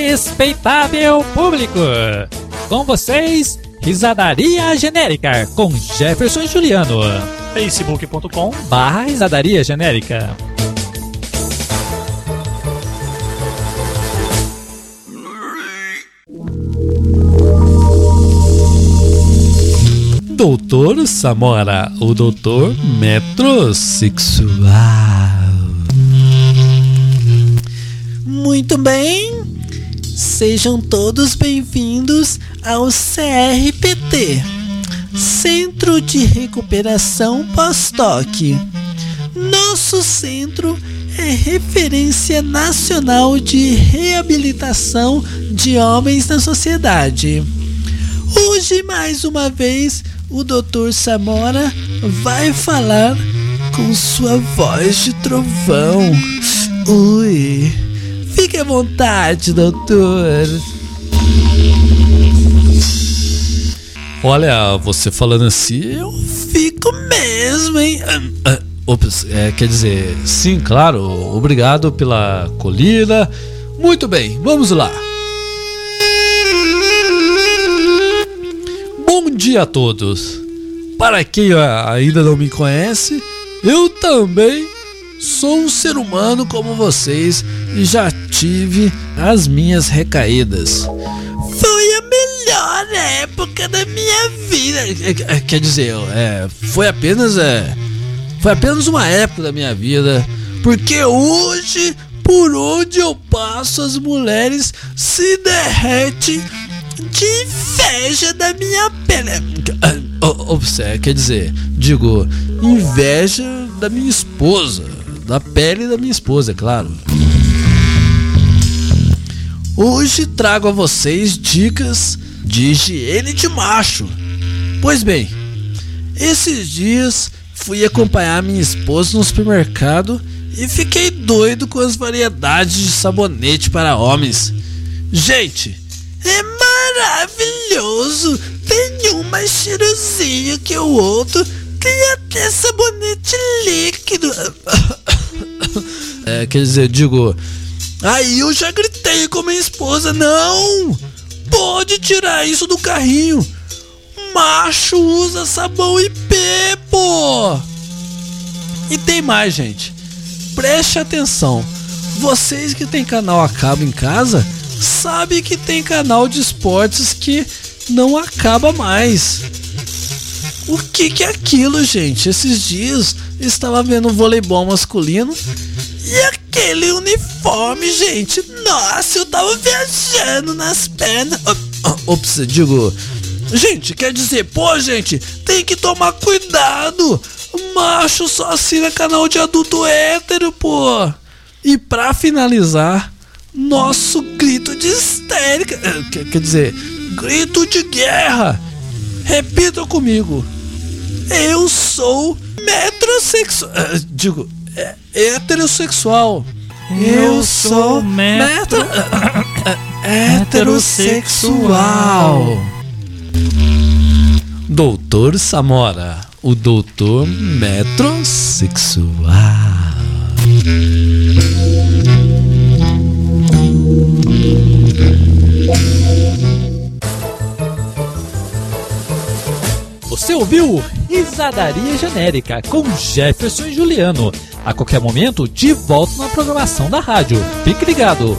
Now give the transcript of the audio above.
Respeitável público, com vocês, Risadaria Genérica com Jefferson Juliano. facebook.com barra Risadaria Genérica. Doutor Samora, o doutor metrosexual. Muito bem, sejam todos bem-vindos ao CRPT Centro de Recuperação Pós-Toque. Nosso centro é referência nacional de reabilitação de homens na sociedade. Hoje, mais uma vez, o Dr. Samora vai falar com sua voz de trovão. Ui, fique à vontade, doutor. Olha, você falando assim, eu Fico mesmo, hein? Ah, ops, é, quer dizer, sim, claro, obrigado pela colina. Muito bem, vamos lá. Bom dia a todos. Para quem ah, ainda não me conhece, eu também sou um ser humano como vocês e já tive as minhas recaídas. Foi a melhor época da minha vida. É, é, Quer dizer, é, foi apenas é, foi apenas uma época da minha vida, porque hoje por onde eu passo as mulheres se derretem De inveja da minha pele. Oh, é, quer dizer, digo, inveja da minha esposa, da pele da minha esposa, é claro. Hoje trago a vocês dicas de higiene de macho. Pois bem, esses dias fui acompanhar minha esposa no supermercado e fiquei doido com as variedades de sabonete para homens. Gente, É maravilhoso. Tem um mais cheirosinho que o outro. Tem até sabonete líquido. é, quer dizer, digo, Aí eu já gritei com minha esposa: Não! Pode tirar isso do carrinho. Macho usa sabão IP, pô! E tem mais, gente. Preste atenção. Vocês que tem canal a cabo em casa, sabem que tem canal de esportes que não acaba mais. O que que é aquilo, gente? Esses dias estava vendo voleibol masculino E aquele uniforme, gente? Nossa, eu tava viajando nas pernas. Ops, digo, Gente, quer dizer, pô, gente, tem que tomar cuidado. Macho só assina canal de adulto hétero, pô. E pra finalizar, nosso grito de histérica. eh, Quer, dizer, grito de guerra. Repitam comigo. Eu sou metrosexual. eh, Digo, é, heterossexual. Eu sou metro- heterossexual. Doutor Samora, o doutor metrosexual. Você ouviu Risadaria Genérica com Jefferson e Juliano. A qualquer momento, de volta na programação da rádio. Fique ligado.